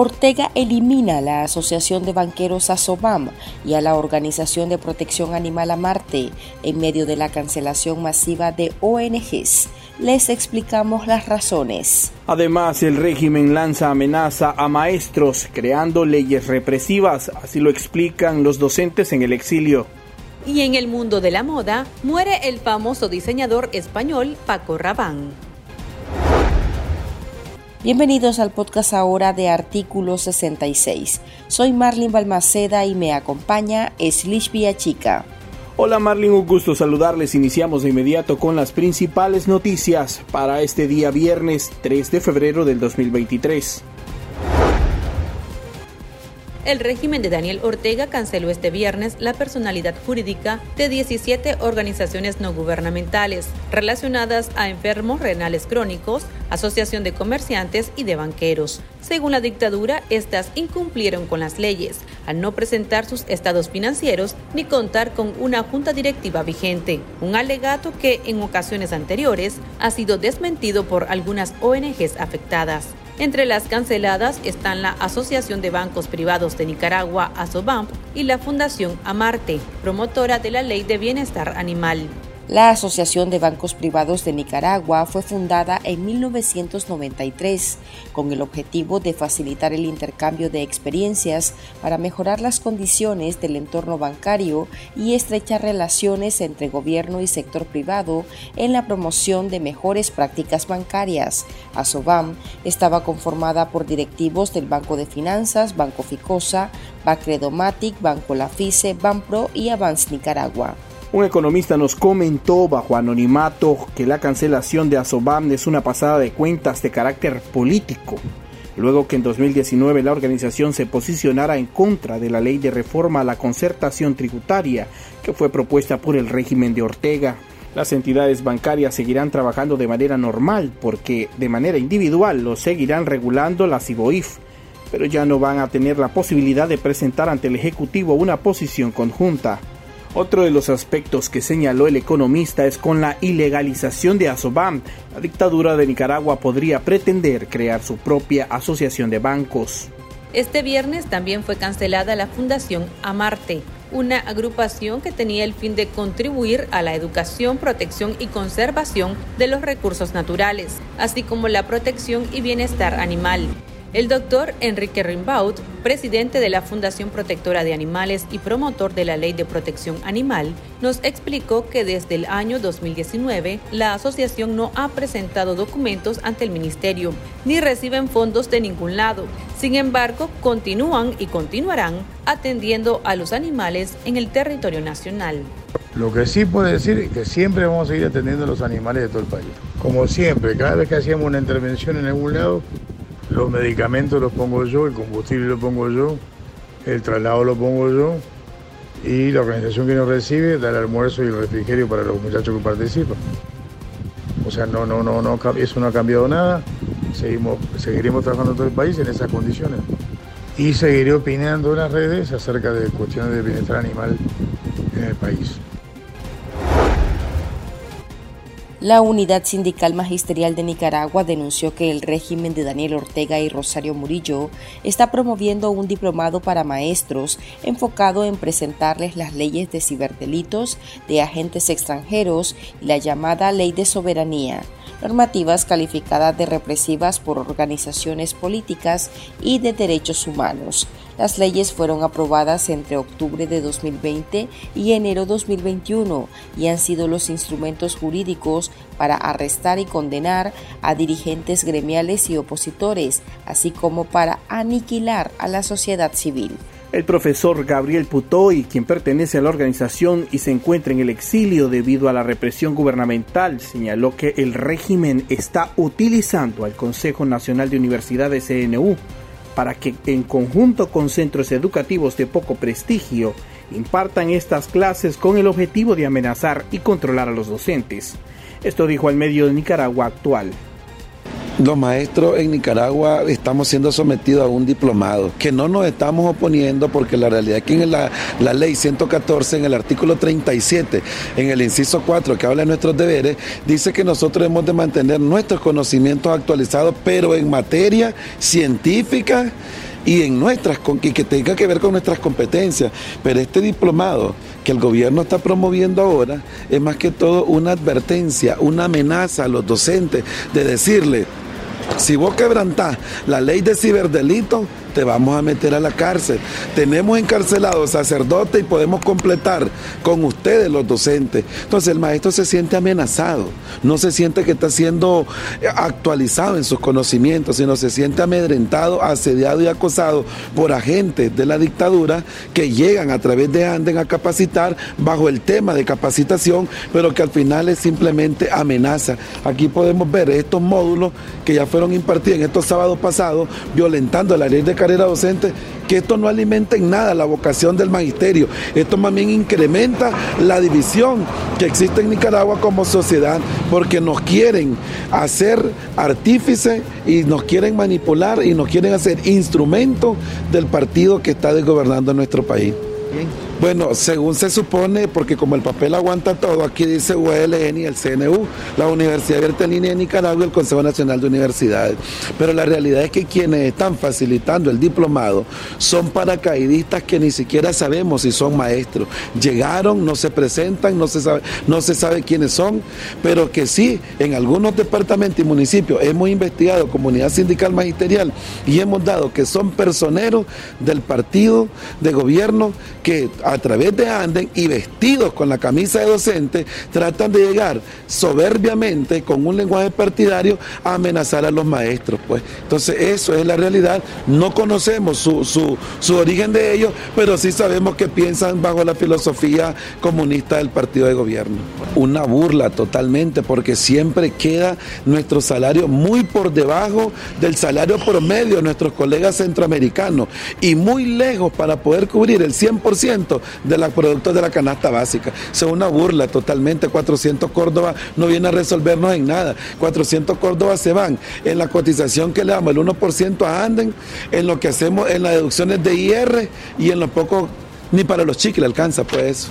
Ortega elimina la Asociación de Banqueros ASOBAM y a la Organización de Protección Animal Amarte en medio de la cancelación masiva de ONGs. Les explicamos las razones. Además, el régimen lanza amenaza a maestros, creando leyes represivas, así lo explican los docentes en el exilio. Y en el mundo de la moda, muere el famoso diseñador español Paco Rabanne. Bienvenidos al podcast ahora de Artículo 66. Soy Marlin Balmaceda y me acompaña Slish Chica. Hola Marlin, un gusto saludarles. Iniciamos de inmediato con las principales noticias para este día viernes 3 de febrero del 2023. El régimen de Daniel Ortega canceló este viernes la personalidad jurídica de 17 organizaciones no gubernamentales relacionadas a enfermos renales crónicos, asociación de comerciantes y de banqueros. Según la dictadura, estas incumplieron con las leyes al no presentar sus estados financieros ni contar con una junta directiva vigente, un alegato que en ocasiones anteriores ha sido desmentido por algunas ONGs afectadas. Entre las canceladas están la Asociación de Bancos Privados de Nicaragua, ASOBAMP, y la Fundación Amarte, promotora de la Ley de Bienestar Animal. La Asociación de Bancos Privados de Nicaragua fue fundada en 1993 con el objetivo de facilitar el intercambio de experiencias para mejorar las condiciones del entorno bancario y estrechar relaciones entre gobierno y sector privado en la promoción de mejores prácticas bancarias. ASOBAM estaba conformada por directivos del Banco de Finanzas, Banco Ficosa, Bacredomatic, Banco Lafice, Banpro y Avance Nicaragua. Un economista nos comentó bajo anonimato que la cancelación de Asobam es una pasada de cuentas de carácter político, luego que en 2019 la organización se posicionara en contra de la ley de reforma a la concertación tributaria que fue propuesta por el régimen de Ortega. Las entidades bancarias seguirán trabajando de manera normal porque de manera individual lo seguirán regulando la CIBOIF, pero ya no van a tener la posibilidad de presentar ante el Ejecutivo una posición conjunta. Otro de los aspectos que señaló el economista es con la ilegalización de Asobam, la dictadura de Nicaragua podría pretender crear su propia asociación de bancos. Este viernes también fue cancelada la Fundación Amarte, una agrupación que tenía el fin de contribuir a la educación, protección y conservación de los recursos naturales, así como la protección y bienestar animal. El doctor Enrique Rimbaud, presidente de la Fundación Protectora de Animales y promotor de la Ley de Protección Animal, nos explicó que desde el año 2019 la asociación no ha presentado documentos ante el ministerio ni reciben fondos de ningún lado. Sin embargo, continúan y continuarán atendiendo a los animales en el territorio nacional. Lo que sí puedo decir es que siempre vamos a seguir atendiendo a los animales de todo el país. Como siempre, cada vez que hacíamos una intervención en algún lado, los medicamentos los pongo yo, el combustible lo pongo yo, el traslado lo pongo yo y la organización que nos recibe da el almuerzo y el refrigerio para los muchachos que participan. O sea, no, no, no, no, eso no ha cambiado nada. Seguimos, seguiremos trabajando en todo el país en esas condiciones. Y seguiré opinando en las redes acerca de cuestiones de bienestar animal en el país. La Unidad Sindical Magisterial de Nicaragua denunció que el régimen de Daniel Ortega y Rosario Murillo está promoviendo un diplomado para maestros enfocado en presentarles las leyes de ciberdelitos de agentes extranjeros y la llamada Ley de Soberanía, normativas calificadas de represivas por organizaciones políticas y de derechos humanos. Las leyes fueron aprobadas entre octubre de 2020 y enero 2021 y han sido los instrumentos jurídicos para arrestar y condenar a dirigentes gremiales y opositores, así como para aniquilar a la sociedad civil. El profesor Gabriel Putoy, quien pertenece a la organización y se encuentra en el exilio debido a la represión gubernamental, señaló que el régimen está utilizando al Consejo Nacional de Universidades CNU para que en conjunto con centros educativos de poco prestigio impartan estas clases con el objetivo de amenazar y controlar a los docentes. Esto dijo al medio de Nicaragua actual. Los maestros en Nicaragua estamos siendo sometidos a un diplomado, que no nos estamos oponiendo porque la realidad es que en la, ley 114, en el artículo 37, en el inciso 4 que habla de nuestros deberes, dice que nosotros hemos de mantener nuestros conocimientos actualizados, pero en materia científica y en nuestras que tenga que ver con nuestras competencias. Pero este diplomado que el gobierno está promoviendo ahora es más que todo una advertencia, una amenaza a los docentes de decirle, si vos quebrantás la ley de ciberdelito, te vamos a meter a la cárcel. Tenemos encarcelados sacerdotes y podemos completar con ustedes los docentes. Entonces el maestro se siente amenazado, no se siente que está siendo actualizado en sus conocimientos, sino se siente amedrentado, asediado y acosado por agentes de la dictadura que llegan a través de Anden a capacitar bajo el tema de capacitación, pero que al final es simplemente amenaza. Aquí podemos ver estos módulos que ya fueron impartidos en estos sábados pasados, violentando la ley de carrera docente, que esto no alimenta en nada la vocación del magisterio. Esto más bien incrementa la división que existe en Nicaragua como sociedad, porque nos quieren hacer artífice y nos quieren manipular y nos quieren hacer instrumento del partido que está desgobernando nuestro país. Bueno, según se supone, porque como el papel aguanta todo, aquí dice ULN y el CNU, la Universidad Abierta en Línea de Nicaragua y el Consejo Nacional de Universidades. Pero la realidad es que quienes están facilitando el diplomado son paracaidistas que ni siquiera sabemos si son maestros. Llegaron, no se presentan, no se sabe, no se sabe quiénes son, pero que sí, en algunos departamentos y municipios hemos investigado comunidad sindical magisterial y hemos dado que son personeros del partido de gobierno que a través de Anden y vestidos con la camisa de docente, tratan de llegar soberbiamente con un lenguaje partidario a amenazar a los maestros. Pues. Entonces eso es la realidad. No conocemos su, su origen de ellos, pero sí sabemos que piensan bajo la filosofía comunista del partido de gobierno. Una burla totalmente, porque siempre queda nuestro salario muy por debajo del salario promedio de nuestros colegas centroamericanos y muy lejos para poder cubrir el 100% de los productos de la canasta básica. Es una burla totalmente. 400 Córdoba no viene a resolvernos en nada. 400 Córdoba se van en la cotización que le damos el 1% a Anden, en lo que hacemos en las deducciones de IR y en lo poco, ni para los chiques le alcanza pues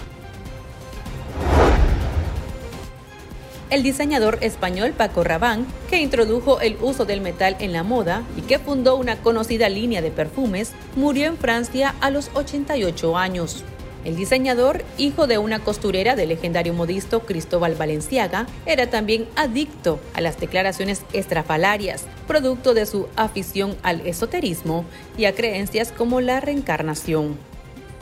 el diseñador español Paco Rabanne, que introdujo el uso del metal en la moda y que fundó una conocida línea de perfumes, murió en Francia a los 88 años. El diseñador, hijo de una costurera del legendario modisto Cristóbal Valenciaga, era también adicto a las declaraciones estrafalarias, producto de su afición al esoterismo y a creencias como la reencarnación.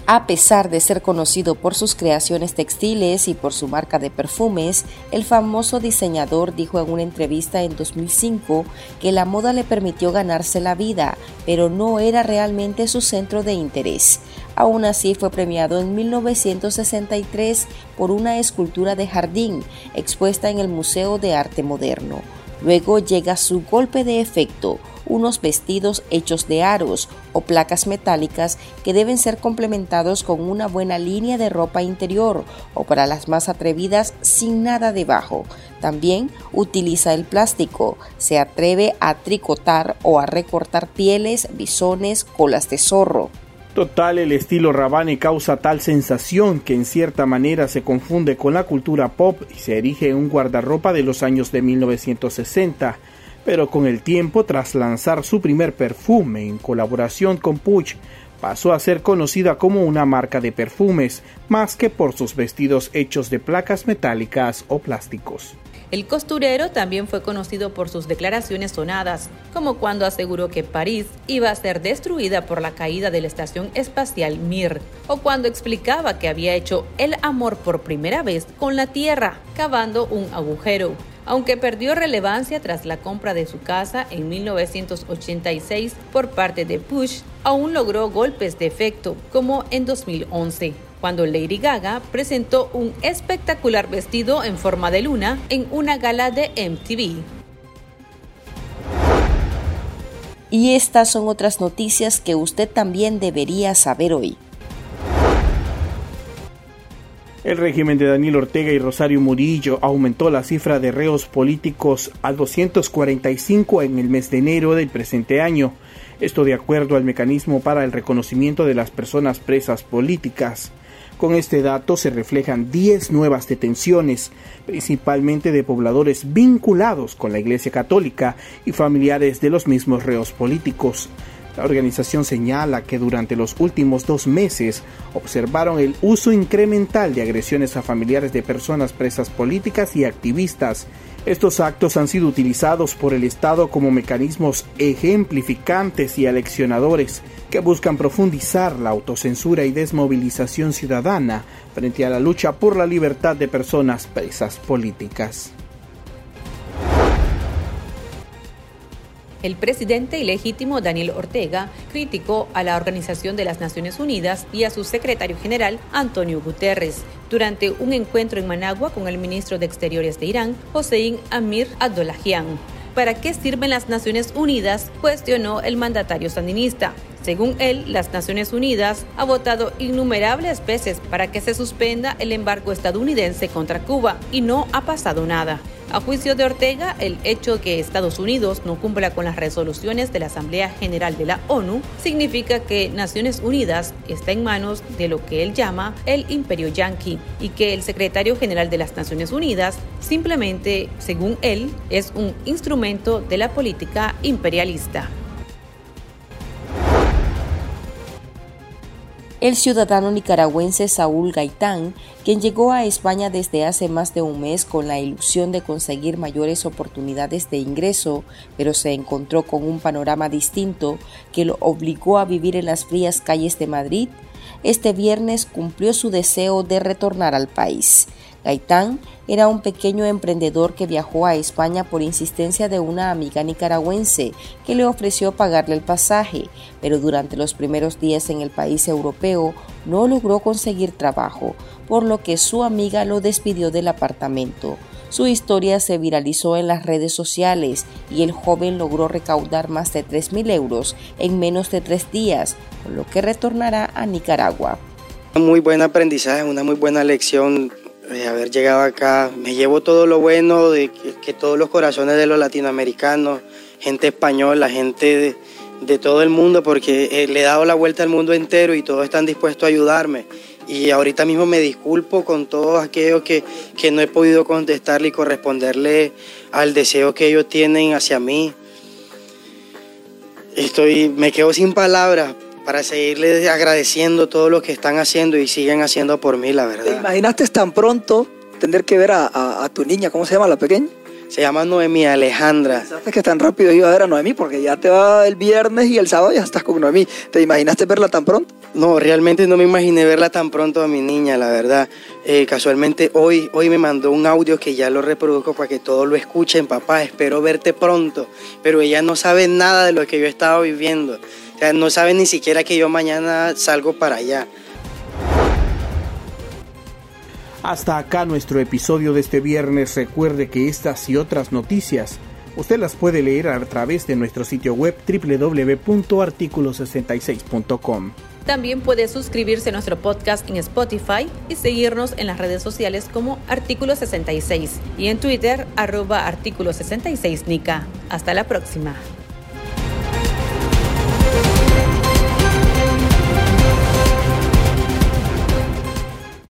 A pesar de ser conocido por sus creaciones textiles y por su marca de perfumes, el famoso diseñador dijo en una entrevista en 2005 que la moda le permitió ganarse la vida, pero no era realmente su centro de interés. Aún así fue premiado en 1963 por una escultura de jardín expuesta en el Museo de Arte Moderno. Luego llega su golpe de efecto, unos vestidos hechos de aros o placas metálicas que deben ser complementados con una buena línea de ropa interior o para las más atrevidas sin nada debajo. También utiliza el plástico, se atreve a tricotar o a recortar pieles, bisones, colas de zorro. Total, el estilo Rabane causa tal sensación que en cierta manera se confunde con la cultura pop y se erige en un guardarropa de los años de 1960 pero con el tiempo, tras lanzar su primer perfume en colaboración con Puig, pasó a ser conocida como una marca de perfumes, más que por sus vestidos hechos de placas metálicas o plásticos. El costurero también fue conocido por sus declaraciones sonadas, como cuando aseguró que París iba a ser destruida por la caída de la estación espacial Mir, o cuando explicaba que había hecho el amor por primera vez con la Tierra, cavando un agujero aunque perdió relevancia tras la compra de su casa en 1986 por parte de Push, aún logró golpes de efecto, como en 2011 cuando Lady Gaga presentó un espectacular vestido en forma de luna en una gala de MTV. Y estas son otras noticias que usted también debería saber hoy. El régimen de Daniel Ortega y Rosario Murillo aumentó la cifra de reos políticos a 245 en el mes de enero del presente año. Esto de acuerdo al mecanismo para el reconocimiento de las personas presas políticas. Con este dato se reflejan 10 nuevas detenciones, principalmente de pobladores vinculados con la Iglesia Católica y familiares de los mismos reos políticos. La organización señala que durante los últimos dos meses observaron el uso incremental de agresiones a familiares de personas presas políticas y activistas. Estos actos han sido utilizados por el Estado como mecanismos ejemplificantes y aleccionadores que buscan profundizar la autocensura y desmovilización ciudadana frente a la lucha por la libertad de personas presas políticas. El presidente ilegítimo Daniel Ortega criticó a la Organización de las Naciones Unidas y a su secretario general Antonio Guterres durante un encuentro en Managua con el ministro de Exteriores de Irán, Hossein Amir Abdollahian. ¿Para qué sirven las Naciones Unidas? cuestionó el mandatario sandinista. Según él, las Naciones Unidas ha votado innumerables veces para que se suspenda el embargo estadounidense contra Cuba y no ha pasado nada. A juicio de Ortega, el hecho que Estados Unidos no cumpla con las resoluciones de la Asamblea General de la ONU significa que Naciones Unidas está en manos de lo que él llama el imperio yanqui y que el secretario general de las Naciones Unidas simplemente, según él, es un instrumento de la política imperialista. El ciudadano nicaragüense Saúl Gaitán, quien llegó a España desde hace más de un mes con la ilusión de conseguir mayores oportunidades de ingreso, pero se encontró con un panorama distinto que lo obligó a vivir en las frías calles de Madrid, este viernes cumplió su deseo de retornar al país. Gaitán era un pequeño emprendedor que viajó a España por insistencia de una amiga nicaragüense que le ofreció pagarle el pasaje, pero durante los primeros días en el país europeo no logró conseguir trabajo, por lo que su amiga lo despidió del apartamento. Su historia se viralizó en las redes sociales y el joven logró recaudar más de 3.000 euros en menos de tres días, con lo que retornará a Nicaragua. Muy buen aprendizaje, una muy buena lección de haber llegado acá. Me llevo todo lo bueno de que, todos los corazones de los latinoamericanos, gente española, gente de, todo el mundo, porque eh, le he dado la vuelta al mundo entero y todos están dispuestos a ayudarme. Y ahorita mismo me disculpo con todos aquellos que, que no he podido contestarle y corresponderle al deseo que ellos tienen hacia mí. Estoy, me quedo sin palabras para seguirles agradeciendo todo lo que están haciendo y siguen haciendo por mí, la verdad. ¿Te imaginaste tan pronto tener que ver a, tu niña? ¿Cómo se llama la pequeña? Se llama Noemí Alejandra. ¿Sabes que tan rápido iba a ver a Noemí? Porque ya te va el viernes y el sábado ya estás con Noemí. ¿Te imaginaste verla tan pronto? No, realmente no me imaginé verla tan pronto a mi niña, la verdad. Eh, casualmente hoy, hoy me mandó un audio que ya lo reproduzco para que todos lo escuchen. Papá, espero verte pronto. Pero ella no sabe nada de lo que yo he estado viviendo no saben ni siquiera que yo mañana salgo para allá. Hasta acá nuestro episodio de este viernes. Recuerde que estas y otras noticias usted las puede leer a través de nuestro sitio web www.articulo66.com. También puede suscribirse a nuestro podcast en Spotify y seguirnos en las redes sociales como Artículo 66 y en Twitter arroba Artículo 66 Nica. Hasta la próxima.